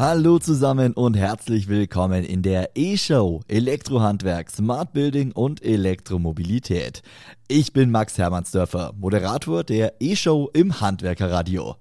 Hallo zusammen und herzlich willkommen in der E-Show Elektrohandwerk, Smart Building und Elektromobilität. Ich bin Max Hermannsdörfer, Moderator der E-Show im Handwerkerradio.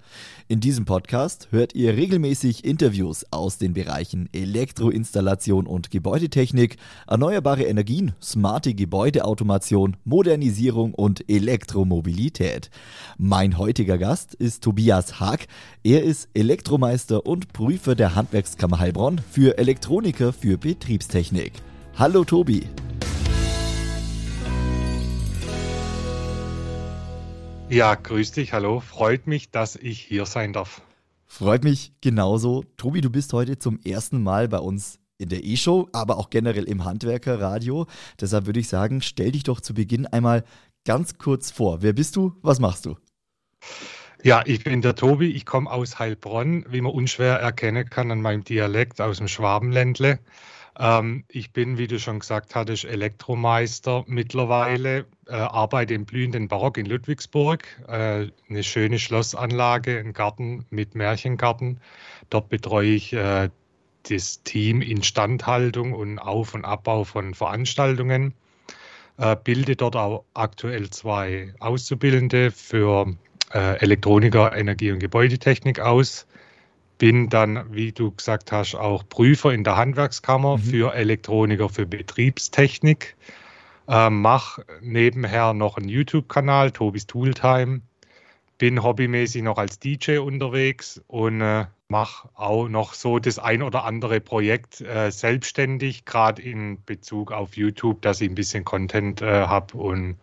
In diesem Podcast hört ihr regelmäßig Interviews aus den Bereichen Elektroinstallation und Gebäudetechnik, erneuerbare Energien, smarte Gebäudeautomation, Modernisierung und Elektromobilität. Mein heutiger Gast ist Tobias Haag. Er ist Elektromeister und Prüfer der Handwerkskammer Heilbronn für Elektroniker für Betriebstechnik. Hallo Tobi. Ja, grüß dich, hallo. Freut mich, dass ich hier sein darf. Freut mich genauso. Tobi, du bist heute zum ersten Mal bei uns in der E-Show, aber auch generell im Handwerkerradio. Deshalb würde ich sagen, stell dich doch zu Beginn einmal ganz kurz vor. Wer bist du? Was machst du? Ja, ich bin der Tobi. Ich komme aus Heilbronn, wie man unschwer erkennen kann an meinem Dialekt aus dem Schwabenländle. Ähm, ich bin, wie du schon gesagt hattest, Elektromeister mittlerweile, äh, arbeite im blühenden Barock in Ludwigsburg, äh, eine schöne Schlossanlage, ein Garten mit Märchengarten. Dort betreue ich äh, das Team Instandhaltung und Auf- und Abbau von Veranstaltungen. Äh, bilde dort auch aktuell zwei Auszubildende für äh, Elektroniker, Energie- und Gebäudetechnik aus bin dann, wie du gesagt hast, auch Prüfer in der Handwerkskammer mhm. für Elektroniker für Betriebstechnik. Äh, mach nebenher noch einen YouTube-Kanal, Tobis Tooltime. Bin hobbymäßig noch als DJ unterwegs und äh, mache auch noch so das ein oder andere Projekt äh, selbstständig, gerade in Bezug auf YouTube, dass ich ein bisschen Content äh, habe und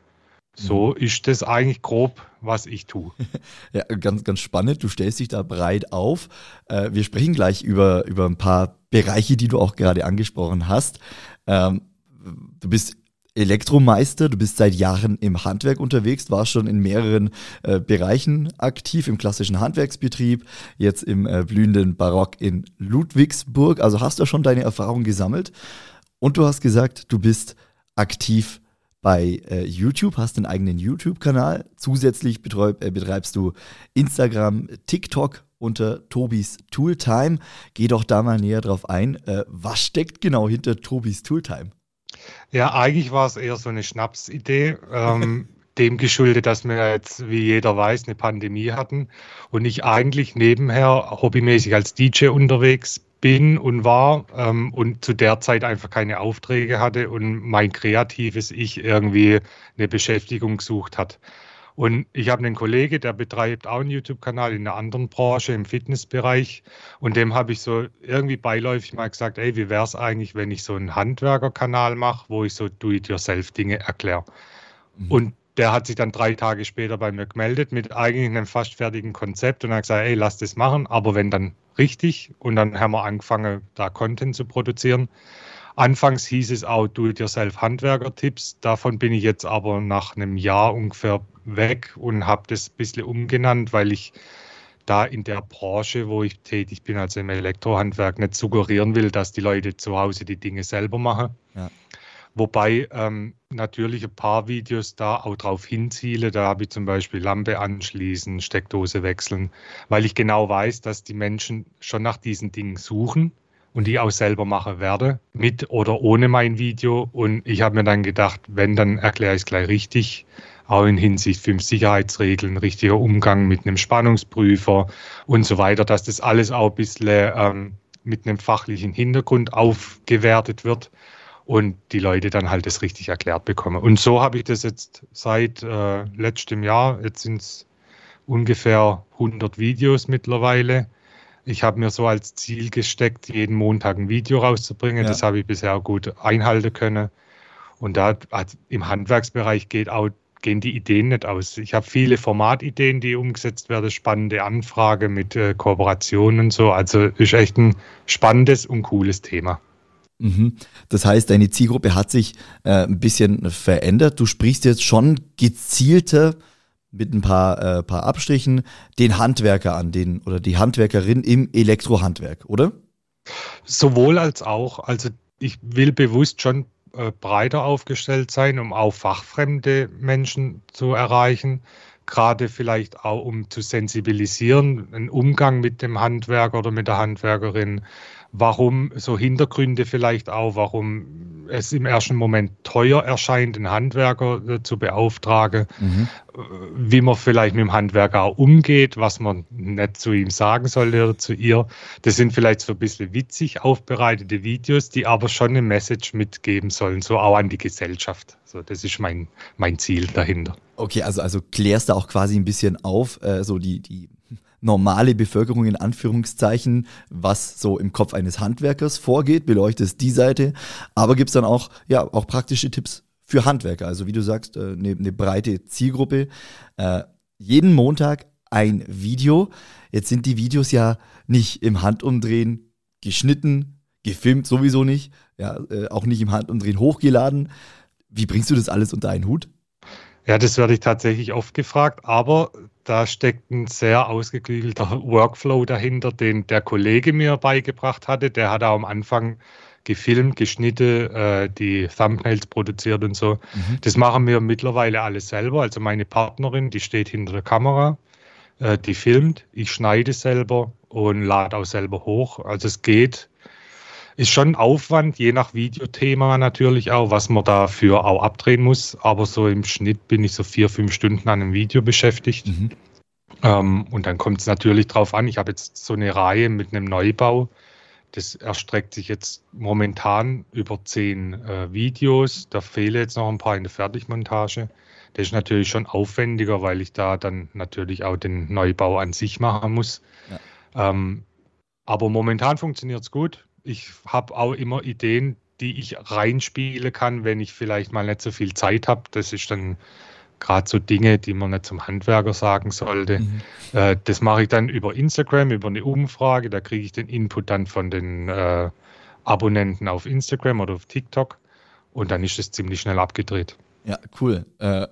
so mhm. ist das eigentlich grob, was ich tue. ja, ganz, ganz spannend. Du stellst dich da breit auf. Äh, wir sprechen gleich über, über ein paar Bereiche, die du auch gerade angesprochen hast. Ähm, du bist Elektromeister, du bist seit Jahren im Handwerk unterwegs, warst schon in mehreren äh, Bereichen aktiv, im klassischen Handwerksbetrieb, jetzt im äh, blühenden Barock in Ludwigsburg. Also hast du schon deine Erfahrung gesammelt und du hast gesagt, du bist aktiv bei äh, YouTube, hast einen eigenen YouTube-Kanal. Zusätzlich betreib, äh, betreibst du Instagram, TikTok unter Tobis Tooltime. Geh doch da mal näher drauf ein. Äh, was steckt genau hinter Tobis Tooltime? Ja, eigentlich war es eher so eine Schnapsidee. Ähm, dem geschuldet, dass wir jetzt, wie jeder weiß, eine Pandemie hatten und ich eigentlich nebenher hobbymäßig als DJ unterwegs bin und war ähm, und zu der Zeit einfach keine Aufträge hatte und mein kreatives Ich irgendwie eine Beschäftigung gesucht hat. Und ich habe einen Kollege, der betreibt auch einen YouTube-Kanal in einer anderen Branche im Fitnessbereich. Und dem habe ich so irgendwie beiläufig mal gesagt, ey, wie wäre es eigentlich, wenn ich so einen Handwerker-Kanal mache, wo ich so Do-it-yourself-Dinge erkläre. Mhm. Und der hat sich dann drei Tage später bei mir gemeldet mit eigentlich einem fast fertigen Konzept und hat gesagt, ey, lass das machen, aber wenn dann richtig. Und dann haben wir angefangen, da Content zu produzieren. Anfangs hieß es auch Do-it-yourself-Handwerker-Tipps. Davon bin ich jetzt aber nach einem Jahr ungefähr weg und habe das ein bisschen umgenannt, weil ich da in der Branche, wo ich tätig bin, also im Elektrohandwerk, nicht suggerieren will, dass die Leute zu Hause die Dinge selber machen. Ja. Wobei ähm, natürlich ein paar Videos da auch drauf hinziele. Da habe ich zum Beispiel Lampe anschließen, Steckdose wechseln, weil ich genau weiß, dass die Menschen schon nach diesen Dingen suchen und die auch selber machen werde, mit oder ohne mein Video. Und ich habe mir dann gedacht, wenn, dann erkläre ich es gleich richtig, auch in Hinsicht fünf Sicherheitsregeln, richtiger Umgang mit einem Spannungsprüfer und so weiter, dass das alles auch ein bisschen ähm, mit einem fachlichen Hintergrund aufgewertet wird und die Leute dann halt das richtig erklärt bekommen. Und so habe ich das jetzt seit äh, letztem Jahr. Jetzt sind es ungefähr 100 Videos mittlerweile. Ich habe mir so als Ziel gesteckt, jeden Montag ein Video rauszubringen. Ja. Das habe ich bisher gut einhalten können. Und da hat, im Handwerksbereich geht auch, gehen die Ideen nicht aus. Ich habe viele Formatideen, die umgesetzt werden, spannende Anfrage mit äh, Kooperationen und so. Also ist echt ein spannendes und cooles Thema. Mhm. Das heißt, deine Zielgruppe hat sich äh, ein bisschen verändert. Du sprichst jetzt schon gezielter mit ein paar, äh, paar Abstrichen den Handwerker an, den oder die Handwerkerin im Elektrohandwerk, oder? Sowohl als auch. Also ich will bewusst schon äh, breiter aufgestellt sein, um auch fachfremde Menschen zu erreichen. gerade vielleicht auch um zu sensibilisieren, einen Umgang mit dem Handwerker oder mit der Handwerkerin, warum so Hintergründe vielleicht auch, warum es im ersten Moment teuer erscheint, einen Handwerker äh, zu beauftragen, mhm. Äh, wie man vielleicht mit dem Handwerker auch umgeht, was man nicht zu ihm sagen sollte oder zu ihr. Das sind vielleicht so ein bisschen witzig aufbereitete Videos, die aber schon eine Message mitgeben sollen, so auch an die Gesellschaft. So, das ist mein, mein Ziel dahinter. Okay, also, also klärst du auch quasi ein bisschen auf, äh, so die, die normale Bevölkerung in Anführungszeichen, was so im Kopf eines Handwerkers vorgeht, beleuchtest die Seite, aber gibt es dann auch, ja, auch praktische Tipps für Handwerker. Also wie du sagst, eine, äh, eine breite Zielgruppe. Äh, jeden Montag ein Video. Jetzt sind die Videos ja nicht im Handumdrehen geschnitten, gefilmt sowieso nicht, ja, äh, auch nicht im Handumdrehen hochgeladen. Wie bringst du das alles unter einen Hut? Ja, das werde ich tatsächlich oft gefragt, aber da steckt ein sehr ausgeklügelter Workflow dahinter, den der Kollege mir beigebracht hatte. Der hat auch am Anfang gefilmt, geschnitten, äh, die Thumbnails produziert und so. Mhm. Das machen wir mittlerweile alles selber. Also meine Partnerin, die steht hinter der Kamera, äh, die filmt, ich schneide selber und lade auch selber hoch. Also es geht ist schon Aufwand, je nach Videothema natürlich auch, was man dafür auch abdrehen muss. Aber so im Schnitt bin ich so vier, fünf Stunden an einem Video beschäftigt. Mhm. Ähm, und dann kommt es natürlich drauf an. Ich habe jetzt so eine Reihe mit einem Neubau. Das erstreckt sich jetzt momentan über zehn äh, Videos. Da fehlen jetzt noch ein paar in der Fertigmontage. Das ist natürlich schon aufwendiger, weil ich da dann natürlich auch den Neubau an sich machen muss. Ja. Ähm, aber momentan funktioniert es gut ich habe auch immer Ideen, die ich reinspielen kann, wenn ich vielleicht mal nicht so viel Zeit habe. Das ist dann gerade so Dinge, die man nicht zum Handwerker sagen sollte. Mhm. Äh, das mache ich dann über Instagram, über eine Umfrage. Da kriege ich den Input dann von den äh, Abonnenten auf Instagram oder auf TikTok. Und dann ist es ziemlich schnell abgedreht. Ja, cool. Äh,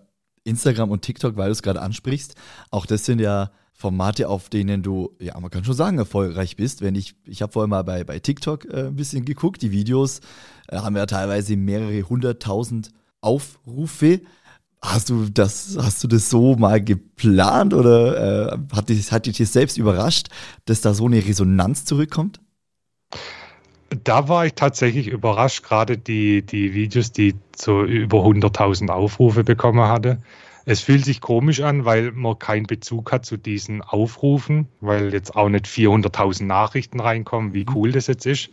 Instagram und TikTok, weil du es gerade ansprichst, auch das sind ja Formate, auf denen du, ja, man kann schon sagen, erfolgreich bist. Wenn ich, ich habe vorher mal bei, bei TikTok äh, ein bisschen geguckt, die Videos äh, haben ja teilweise mehrere hunderttausend Aufrufe. Hast du das, hast du das so mal geplant oder äh, hat, dich, hat dich das selbst überrascht, dass da so eine Resonanz zurückkommt? Da war ich tatsächlich überrascht, gerade die, die Videos, die so über 100.000 Aufrufe bekommen hatte. Es fühlt sich komisch an, weil man keinen Bezug hat zu diesen Aufrufen, weil jetzt auch nicht 400.000 Nachrichten reinkommen, wie mhm. cool das jetzt ist.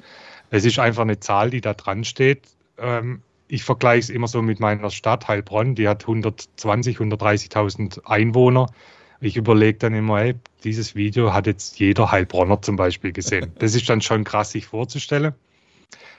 Es ist einfach eine Zahl, die da dran steht. Ähm, ich vergleiche es immer so mit meiner Stadt Heilbronn, die hat 120, 130.000 Einwohner. Ich überlege dann immer, ey, dieses Video hat jetzt jeder Heilbronner zum Beispiel gesehen. Das ist dann schon krass, sich vorzustellen.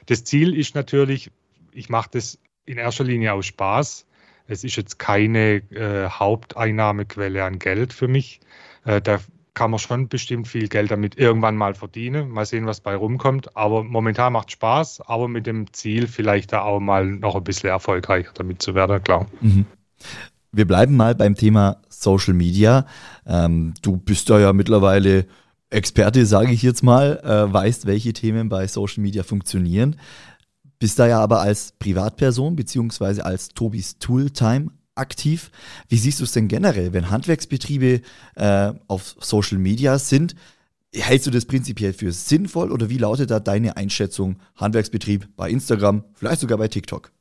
Das Ziel ist natürlich, ich mache das in erster Linie aus Spaß es ist jetzt keine äh, Haupteinnahmequelle an Geld für mich. Äh, da kann man schon bestimmt viel Geld damit irgendwann mal verdienen. Mal sehen, was bei rumkommt. Aber momentan macht Spaß, aber mit dem Ziel, vielleicht da auch mal noch ein bisschen erfolgreicher damit zu werden, klar. Mhm. Wir bleiben mal beim Thema Social Media. Ähm, du bist da ja mittlerweile Experte, sage ich jetzt mal, äh, weißt, welche Themen bei Social Media funktionieren. Bist da ja aber als Privatperson beziehungsweise als Tobis Tooltime aktiv. Wie siehst du es denn generell, wenn Handwerksbetriebe äh, auf Social Media sind? Hältst du das prinzipiell für sinnvoll oder wie lautet da deine Einschätzung Handwerksbetrieb bei Instagram, vielleicht sogar bei TikTok?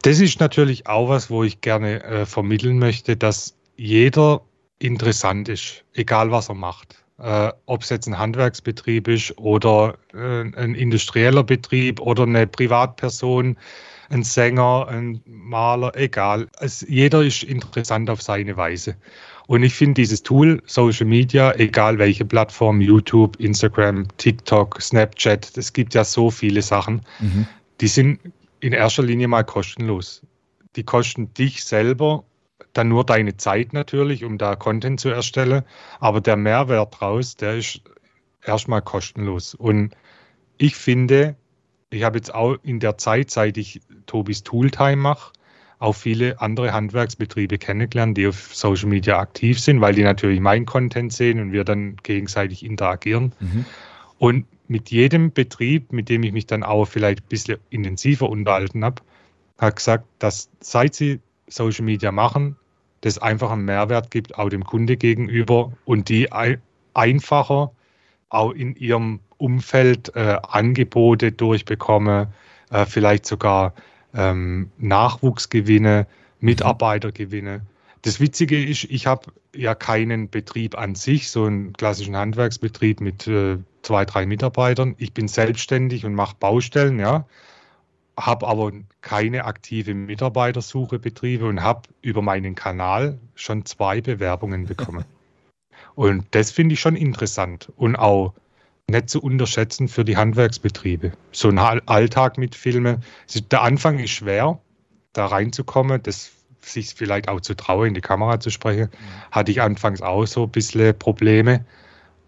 Das ist natürlich auch was, wo ich gerne äh, vermitteln möchte, dass jeder interessant ist, egal was er macht äh, ob es jetzt ein Handwerksbetrieb ist oder äh, ein industrieller Betrieb oder eine Privatperson, ein Sänger, ein Maler, egal. Es, jeder ist interessant auf seine Weise. Und ich finde dieses Tool, Social Media, egal welche Plattform, YouTube, Instagram, TikTok, Snapchat, es gibt ja so viele Sachen, mhm. die sind in erster Linie mal kostenlos. Die kosten dich selber dann nur deine Zeit natürlich, um da Content zu erstellen. Aber der Mehrwert draus, der ist erstmal kostenlos. Und ich finde, ich habe jetzt auch in der Zeit, seit ich Tobis Tooltime mache, auch viele andere Handwerksbetriebe kennengelernt, die auf Social Media aktiv sind, weil die natürlich meinen Content sehen und wir dann gegenseitig interagieren. Mhm. Und mit jedem Betrieb, mit dem ich mich dann auch vielleicht ein bisschen intensiver unterhalten habe, hat gesagt, dass seit sie Social Media machen, das einfach einen Mehrwert gibt, auch dem Kunde gegenüber und die ein, einfacher auch in ihrem Umfeld äh, Angebote durchbekomme, äh, vielleicht sogar ähm, Nachwuchsgewinne, Mitarbeitergewinne. Das Witzige ist, ich habe ja keinen Betrieb an sich, so einen klassischen Handwerksbetrieb mit äh, zwei, drei Mitarbeitern. Ich bin selbstständig und mache Baustellen, ja, habe aber keine aktive Mitarbeitersuche betrieben und habe über meinen Kanal schon zwei Bewerbungen bekommen. und das finde ich schon interessant und auch nicht zu unterschätzen für die Handwerksbetriebe. So ein Alltag mit Filmen. Der Anfang ist schwer, da reinzukommen, das sich vielleicht auch zu trauen, in die Kamera zu sprechen, mhm. hatte ich anfangs auch so ein bisschen Probleme.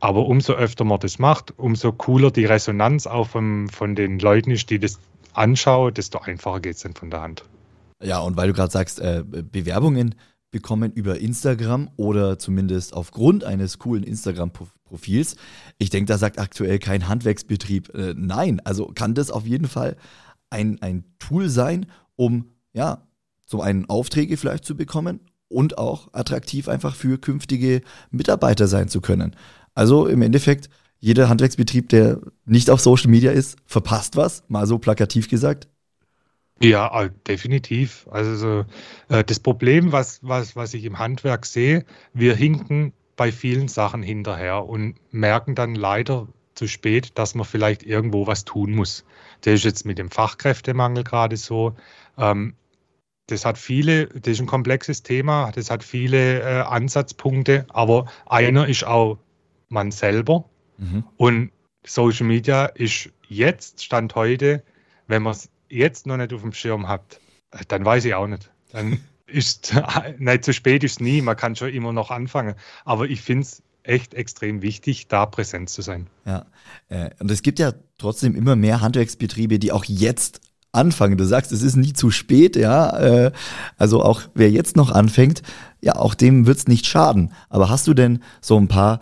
Aber umso öfter man das macht, umso cooler die Resonanz auch von, von den Leuten ist, die das anschauen, desto einfacher geht es dann von der Hand. Ja, und weil du gerade sagst, äh, Bewerbungen bekommen über Instagram oder zumindest aufgrund eines coolen Instagram-Profils. Ich denke, da sagt aktuell kein Handwerksbetrieb äh, nein. Also kann das auf jeden Fall ein, ein Tool sein, um ja, zum einen Aufträge vielleicht zu bekommen und auch attraktiv einfach für künftige Mitarbeiter sein zu können. Also im Endeffekt, jeder Handwerksbetrieb, der nicht auf Social Media ist, verpasst was, mal so plakativ gesagt. Ja, äh, definitiv. Also äh, das Problem, was, was, was ich im Handwerk sehe, wir hinken bei vielen Sachen hinterher und merken dann leider zu spät, dass man vielleicht irgendwo was tun muss. Das ist jetzt mit dem Fachkräftemangel gerade so. Ähm, das hat viele, das ist ein komplexes Thema, das hat viele äh, Ansatzpunkte, aber einer ist auch man selber. Mhm. Und Social Media ist jetzt, Stand heute, wenn man es jetzt noch nicht auf dem Schirm hat, dann weiß ich auch nicht. Dann ist nicht zu spät ist nie, man kann schon immer noch anfangen. Aber ich finde es echt extrem wichtig, da präsent zu sein. Ja, äh, und es gibt ja trotzdem immer mehr Handwerksbetriebe, die auch jetzt anfangen. Du sagst, es ist nie zu spät, ja. Äh, also auch wer jetzt noch anfängt, ja, auch dem wird es nicht schaden. Aber hast du denn so ein paar,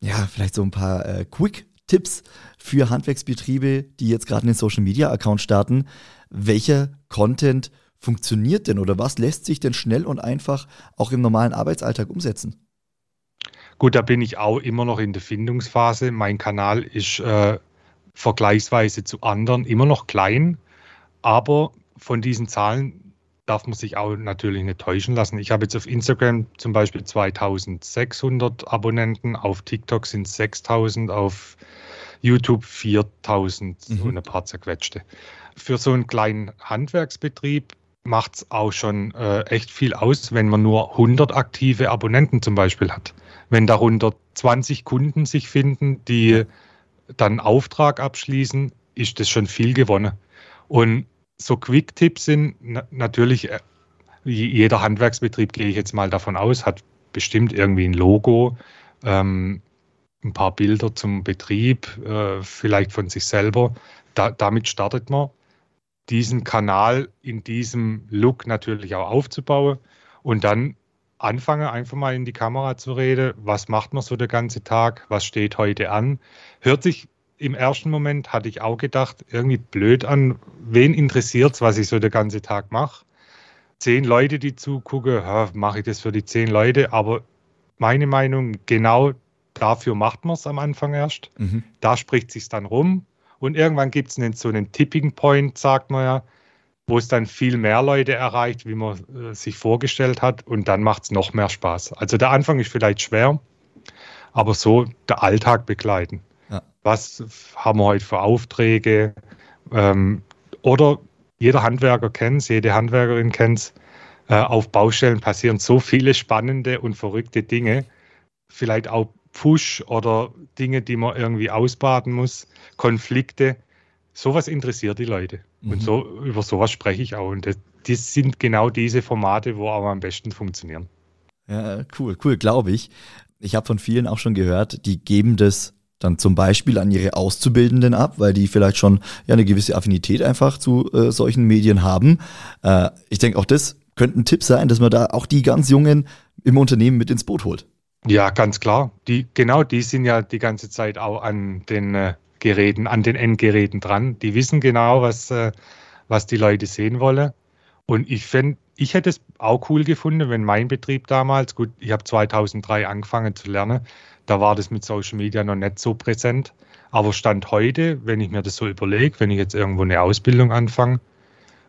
ja, vielleicht so ein paar äh, Quick-Tipps für Handwerksbetriebe, die jetzt gerade einen Social-Media-Account starten? Welcher Content funktioniert denn oder was lässt sich denn schnell und einfach auch im normalen Arbeitsalltag umsetzen? Gut, da bin ich auch immer noch in der Findungsphase. Mein Kanal ist äh, vergleichsweise zu anderen immer noch klein. Aber von diesen Zahlen darf man sich auch natürlich nicht täuschen lassen. Ich habe jetzt auf Instagram zum Beispiel 2600 Abonnenten, auf TikTok sind es 6000, auf YouTube 4000 mhm. und ein paar zerquetschte. Für so einen kleinen Handwerksbetrieb macht es auch schon äh, echt viel aus, wenn man nur 100 aktive Abonnenten zum Beispiel hat. Wenn darunter 20 Kunden sich finden, die dann Auftrag abschließen, ist das schon viel gewonnen. Und so Quick-Tipps sind na natürlich, äh, jeder Handwerksbetrieb, gehe ich jetzt mal davon aus, hat bestimmt irgendwie ein Logo, ähm, ein paar Bilder zum Betrieb, äh, vielleicht von sich selber. Da, damit startet man, diesen Kanal in diesem Look natürlich auch aufzubauen und dann anfange einfach mal in die Kamera zu reden. Was macht man so den ganzen Tag? Was steht heute an? Hört sich im ersten Moment hatte ich auch gedacht, irgendwie blöd an, wen interessiert es, was ich so den ganzen Tag mache. Zehn Leute, die zugucken, mache ich das für die zehn Leute, aber meine Meinung, genau dafür macht man es am Anfang erst. Mhm. Da spricht sich dann rum und irgendwann gibt es so einen Tipping Point, sagt man ja, wo es dann viel mehr Leute erreicht, wie man äh, sich vorgestellt hat und dann macht es noch mehr Spaß. Also der Anfang ist vielleicht schwer, aber so der Alltag begleiten was haben wir heute für Aufträge. Ähm, oder jeder Handwerker kennt es, jede Handwerkerin kennt es. Äh, auf Baustellen passieren so viele spannende und verrückte Dinge. Vielleicht auch Push oder Dinge, die man irgendwie ausbaden muss, Konflikte. Sowas interessiert die Leute. Mhm. Und so, über sowas spreche ich auch. Und das, das sind genau diese Formate, wo auch am besten funktionieren. Ja, cool, cool, glaube ich. Ich habe von vielen auch schon gehört, die geben das dann zum Beispiel an ihre Auszubildenden ab, weil die vielleicht schon ja eine gewisse Affinität einfach zu äh, solchen Medien haben. Äh, ich denke, auch das könnte ein Tipp sein, dass man da auch die ganz Jungen im Unternehmen mit ins Boot holt. Ja, ganz klar. Die, genau die sind ja die ganze Zeit auch an den äh, Geräten, an den Endgeräten dran. Die wissen genau, was, äh, was die Leute sehen wollen. Und ich fände, ich hätte es auch cool gefunden, wenn mein Betrieb damals, gut, ich habe 2003 angefangen zu lernen, da war das mit Social Media noch nicht so präsent. Aber Stand heute, wenn ich mir das so überlege, wenn ich jetzt irgendwo eine Ausbildung anfange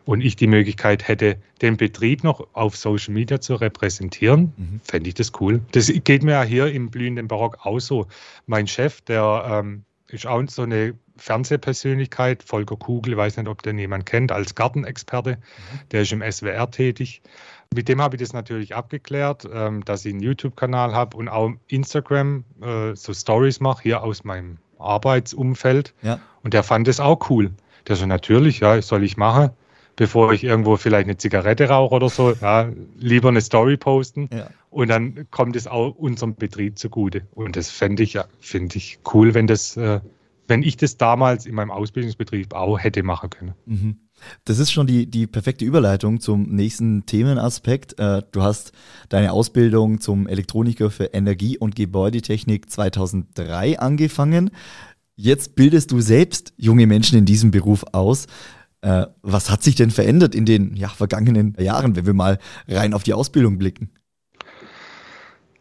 und ich die Möglichkeit hätte, den Betrieb noch auf Social Media zu repräsentieren, mhm. fände ich das cool. Das geht mir ja hier im blühenden Barock auch so. Mein Chef, der ähm, ist auch so eine Fernsehpersönlichkeit, Volker Kugel, weiß nicht, ob den jemand kennt, als Gartenexperte, mhm. der ist im SWR tätig. Mit dem habe ich das natürlich abgeklärt, ähm, dass ich einen YouTube-Kanal habe und auch Instagram äh, so Stories mache, hier aus meinem Arbeitsumfeld. Ja. Und der fand es auch cool. Der so, natürlich, ja, soll ich machen, bevor ich irgendwo vielleicht eine Zigarette rauche oder so, ja, lieber eine Story posten. Ja. Und dann kommt es auch unserem Betrieb zugute. Und das fände ich, ja, finde ich cool, wenn das, äh, wenn ich das damals in meinem Ausbildungsbetrieb auch hätte machen können. Mhm. Das ist schon die, die perfekte Überleitung zum nächsten Themenaspekt. Äh, du hast deine Ausbildung zum Elektroniker für Energie- und Gebäudetechnik 2003 angefangen. Jetzt bildest du selbst junge Menschen in diesem Beruf aus. Äh, was hat sich denn verändert in den ja, vergangenen Jahren, wenn wir mal rein auf die Ausbildung blicken?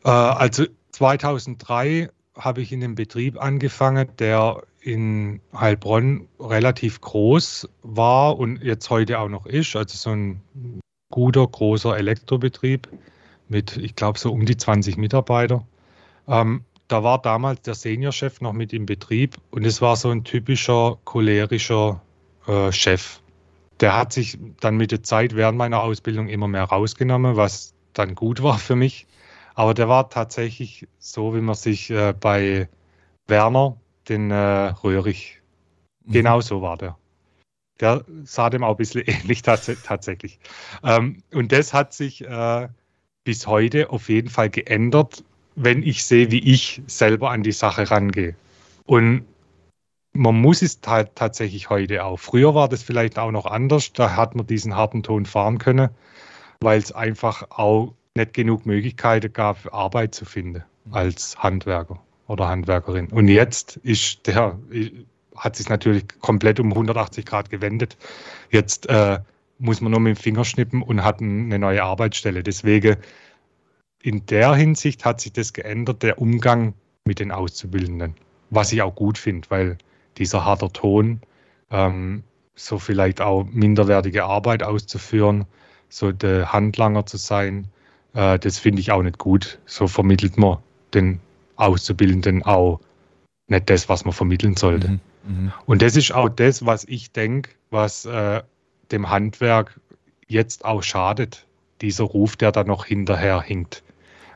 Äh, also 2003 habe ich in einem Betrieb angefangen, der in Heilbronn relativ groß war und jetzt heute auch noch ist. Also so ein guter, großer Elektrobetrieb mit, ich glaube, so um die 20 Mitarbeiter. Ähm, da war damals der Seniorchef noch mit im Betrieb und es war so ein typischer cholerischer äh, Chef. Der hat sich dann mit der Zeit während meiner Ausbildung immer mehr rausgenommen, was dann gut war für mich. Aber der war tatsächlich so, wie man sich äh, bei Werner, den äh, Röhrig, mhm. genau so war der. Der sah dem auch ein bisschen ähnlich tats tatsächlich. Ähm, und das hat sich äh, bis heute auf jeden Fall geändert, wenn ich sehe, wie ich selber an die Sache rangehe. Und man muss es tatsächlich heute auch. Früher war das vielleicht auch noch anders. Da hat man diesen harten Ton fahren können, weil es einfach auch nicht genug Möglichkeiten gab, Arbeit zu finden als Handwerker oder Handwerkerin. Und jetzt ist der, hat sich natürlich komplett um 180 Grad gewendet. Jetzt äh, muss man nur mit dem Finger schnippen und hat eine neue Arbeitsstelle. Deswegen in der Hinsicht hat sich das geändert, der Umgang mit den Auszubildenden. Was ich auch gut finde, weil dieser harte Ton, ähm, so vielleicht auch minderwertige Arbeit auszuführen, so der Handlanger zu sein, äh, das finde ich auch nicht gut. So vermittelt man den Auszubildenden auch nicht das, was man vermitteln sollte. Mhm, mh. Und das ist auch das, was ich denke, was äh, dem Handwerk jetzt auch schadet, dieser Ruf, der da noch hinterher hinkt.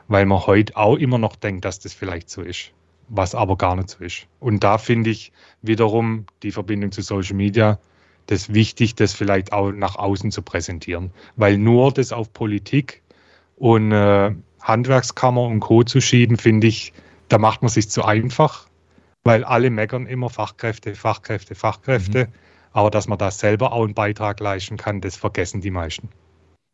Weil man heute auch immer noch denkt, dass das vielleicht so ist, was aber gar nicht so ist. Und da finde ich wiederum die Verbindung zu Social Media das wichtig, das vielleicht auch nach außen zu präsentieren. Weil nur das auf Politik und äh, Handwerkskammer und Co. zu schieben, finde ich, da macht man sich zu einfach, weil alle meckern immer Fachkräfte, Fachkräfte, Fachkräfte. Mhm. Aber dass man da selber auch einen Beitrag leisten kann, das vergessen die meisten.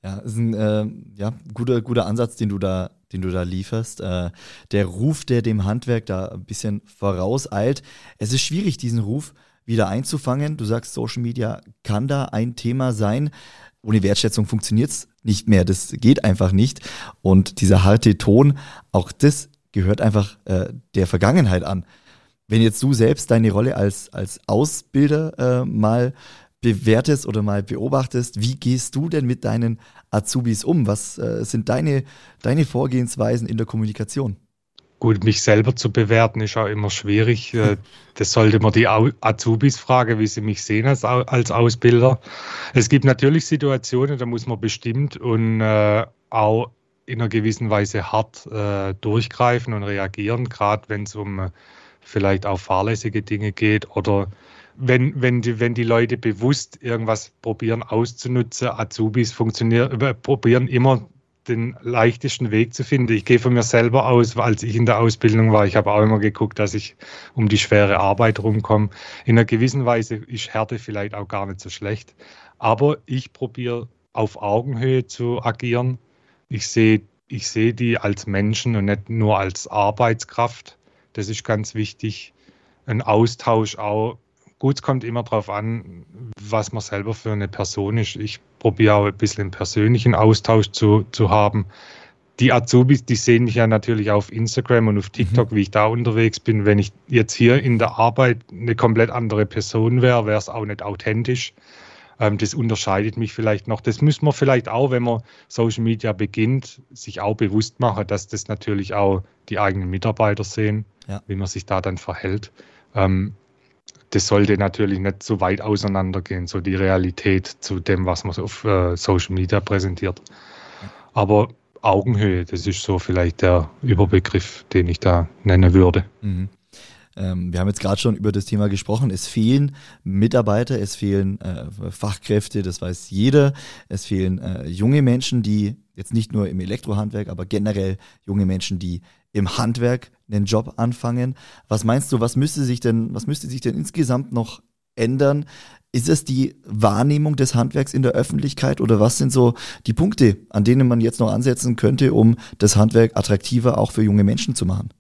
Ja, ist ein äh, ja, guter, guter Ansatz, den du da, den du da lieferst. Äh, der Ruf, der dem Handwerk da ein bisschen vorauseilt. Es ist schwierig, diesen Ruf wieder einzufangen. Du sagst, Social Media kann da ein Thema sein ohne Wertschätzung funktioniert es nicht mehr. Das geht einfach nicht. Und dieser harte Ton, auch das gehört einfach äh, der Vergangenheit an. Wenn jetzt du selbst deine Rolle als, als Ausbilder äh, mal bewertest oder mal beobachtest, wie gehst du denn mit deinen Azubis um? Was äh, sind deine, deine Vorgehensweisen in der Kommunikation? Gut, mich selber zu bewerten ist auch immer schwierig. Äh, das sollte man die Azubis fragen, wie sie mich sehen als, als Ausbilder. Es gibt natürlich Situationen, da muss man bestimmt und äh, auch in einer gewissen Weise hart äh, durchgreifen und reagieren, gerade wenn es um äh, vielleicht auch fahrlässige Dinge geht oder wenn, wenn, die, wenn die Leute bewusst irgendwas probieren auszunutzen. Azubis funktionieren, äh, probieren immer den leichtesten Weg zu finden. Ich gehe von mir selber aus, als ich in der Ausbildung war. Ich habe auch immer geguckt, dass ich um die schwere Arbeit rumkomme. In einer gewissen Weise ist Härte vielleicht auch gar nicht so schlecht. Aber ich probiere auf Augenhöhe zu agieren. Ich sehe ich sehe die als Menschen und nicht nur als Arbeitskraft. Das ist ganz wichtig. Ein Austausch auch. Gut, es kommt immer darauf an, was man selber für eine Person ist. Ich probiere auch ein bisschen einen persönlichen Austausch zu, zu haben. Die Azubis, die sehen mich ja natürlich auf Instagram und auf mhm. TikTok, mhm. wie ich da unterwegs bin. Wenn ich jetzt hier in der Arbeit eine komplett andere Person wäre, wäre es auch nicht authentisch. Ähm, das unterscheidet mich vielleicht noch. Das müssen wir vielleicht auch, wenn man Social Media beginnt, sich auch bewusst machen, dass das natürlich auch die eigenen Mitarbeiter sehen, ja. wie man sich da dann verhält. Ähm, das sollte natürlich nicht so weit auseinandergehen, so die Realität zu dem, was man auf äh, Social Media präsentiert. Aber Augenhöhe, das ist so vielleicht der Überbegriff, den ich da nennen würde. Mhm. Ähm, wir haben jetzt gerade schon über das Thema gesprochen. Es fehlen Mitarbeiter, es fehlen äh, Fachkräfte, das weiß jeder. Es fehlen äh, junge Menschen, die jetzt nicht nur im Elektrohandwerk, aber generell junge Menschen, die im Handwerk einen Job anfangen. Was meinst du, was müsste sich denn, was müsste sich denn insgesamt noch ändern? Ist es die Wahrnehmung des Handwerks in der Öffentlichkeit oder was sind so die Punkte, an denen man jetzt noch ansetzen könnte, um das Handwerk attraktiver auch für junge Menschen zu machen?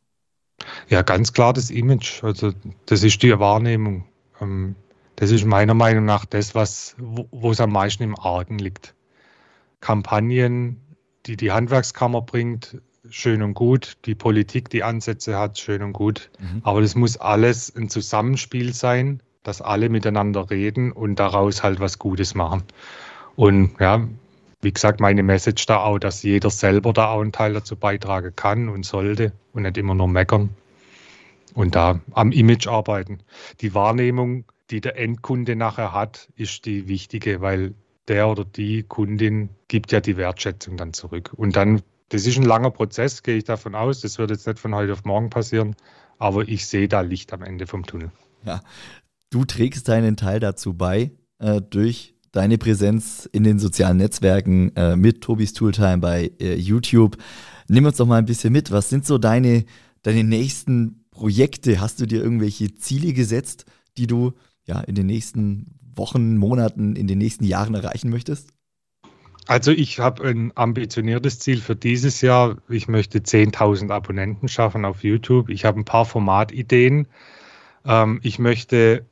Ja, ganz klar das Image. Also das ist die Wahrnehmung. Ähm, das ist meiner Meinung nach das, was, wo es am meisten im Argen liegt. Kampagnen, die die Handwerkskammer bringt, schön und gut. Die Politik, die Ansätze hat, schön und gut. Mhm. Aber das muss alles ein Zusammenspiel sein, dass alle miteinander reden und daraus halt was Gutes machen. Und ja, wie gesagt, meine Message da auch, dass jeder selber da auch einen Teil dazu beitragen kann und sollte und nicht immer nur meckern und da am Image arbeiten. Die Wahrnehmung, die der Endkunde nachher hat, ist die wichtige, weil der oder die Kundin gibt ja die Wertschätzung dann zurück. Und dann, das ist ein langer Prozess, gehe ich davon aus. Das wird jetzt nicht von heute auf morgen passieren, aber ich sehe da Licht am Ende vom Tunnel. Ja, du trägst deinen Teil dazu bei äh, durch deine Präsenz in den sozialen Netzwerken äh, mit Tobis Tooltime bei äh, YouTube. Nimm uns doch mal ein bisschen mit. Was sind so deine, deine nächsten Projekte? Hast du dir irgendwelche Ziele gesetzt, die du ja in den nächsten Wochen, Monaten, in den nächsten Jahren erreichen möchtest? Also ich habe ein ambitioniertes Ziel für dieses Jahr. Ich möchte 10.000 Abonnenten schaffen auf YouTube. Ich habe ein paar Formatideen. Ähm, ich möchte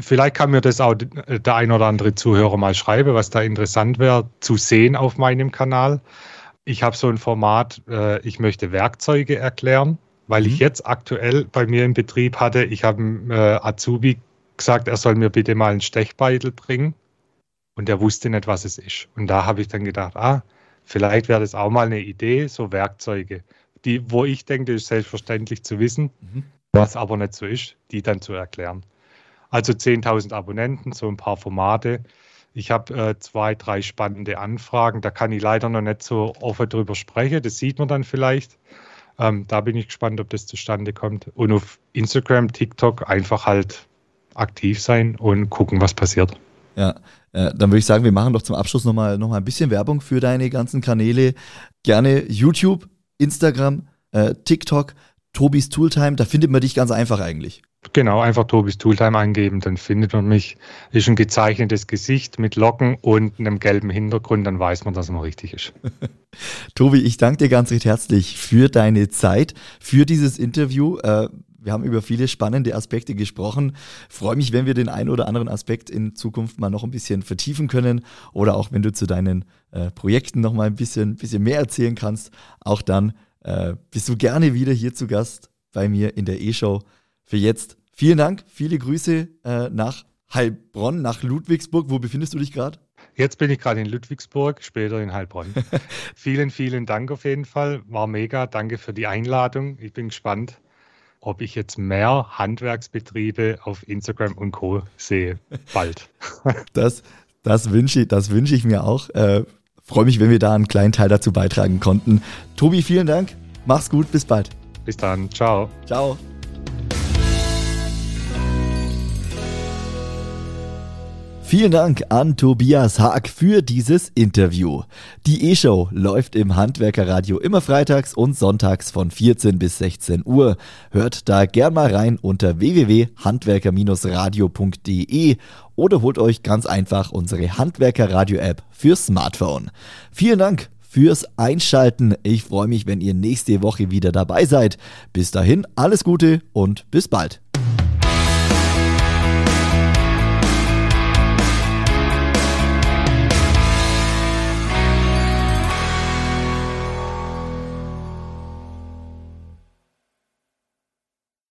vielleicht kann mir das auch der ein oder andere Zuhörer mal schreiben, was da interessant wäre zu sehen auf meinem Kanal. Ich habe so ein Format, äh, ich möchte Werkzeuge erklären, weil mhm. ich jetzt aktuell bei mir im Betrieb hatte, ich habe äh, Azubi gesagt, er soll mir bitte mal einen Stechbeitel bringen und er wusste nicht, was es ist. Und da habe ich dann gedacht, ah, vielleicht wäre das auch mal eine Idee, so Werkzeuge, die, wo ich denke, ist selbstverständlich zu wissen, mhm. was aber nicht so ist, die dann zu erklären. Also 10.000 Abonnenten, so ein paar Formate. Ich habe äh, zwei, drei spannende Anfragen. Da kann ich leider noch nicht so offen drüber sprechen. Das sieht man dann vielleicht. Ähm, da bin ich gespannt, ob das zustande kommt. Und auf Instagram, TikTok einfach halt aktiv sein und gucken, was passiert. Ja, äh, dann würde ich sagen, wir machen doch zum Abschluss nochmal noch mal ein bisschen Werbung für deine ganzen Kanäle. Gerne YouTube, Instagram, äh, TikTok, Tobis Tooltime. Da findet man dich ganz einfach eigentlich. Genau, einfach Tobis Tooltime eingeben, dann findet man mich. Ist ein gezeichnetes Gesicht mit Locken und einem gelben Hintergrund, dann weiß man, dass man richtig ist. Tobi, ich danke dir ganz recht herzlich für deine Zeit, für dieses Interview. Äh, wir haben über viele spannende Aspekte gesprochen. Freue mich, wenn wir den einen oder anderen Aspekt in Zukunft mal noch ein bisschen vertiefen können oder auch wenn du zu deinen äh, Projekten noch mal ein bisschen, bisschen mehr erzählen kannst. Auch dann äh, bist du gerne wieder hier zu Gast bei mir in der E-Show für jetzt. Vielen Dank, viele Grüße äh, nach Heilbronn, nach Ludwigsburg. Wo befindest du dich gerade? Jetzt bin ich gerade in Ludwigsburg, später in Heilbronn. vielen, vielen Dank auf jeden Fall. War mega. Danke für die Einladung. Ich bin gespannt, ob ich jetzt mehr Handwerksbetriebe auf Instagram und Co. sehe. Bald. das das wünsche das wünsch ich mir auch. Äh, Freue mich, wenn wir da einen kleinen Teil dazu beitragen konnten. Tobi, vielen Dank. Mach's gut. Bis bald. Bis dann. Ciao. Ciao. Vielen Dank an Tobias Haag für dieses Interview. Die E-Show läuft im Handwerkerradio immer freitags und sonntags von 14 bis 16 Uhr. Hört da gern mal rein unter www.handwerker-radio.de oder holt euch ganz einfach unsere Handwerkerradio-App für Smartphone. Vielen Dank fürs Einschalten. Ich freue mich, wenn ihr nächste Woche wieder dabei seid. Bis dahin alles Gute und bis bald.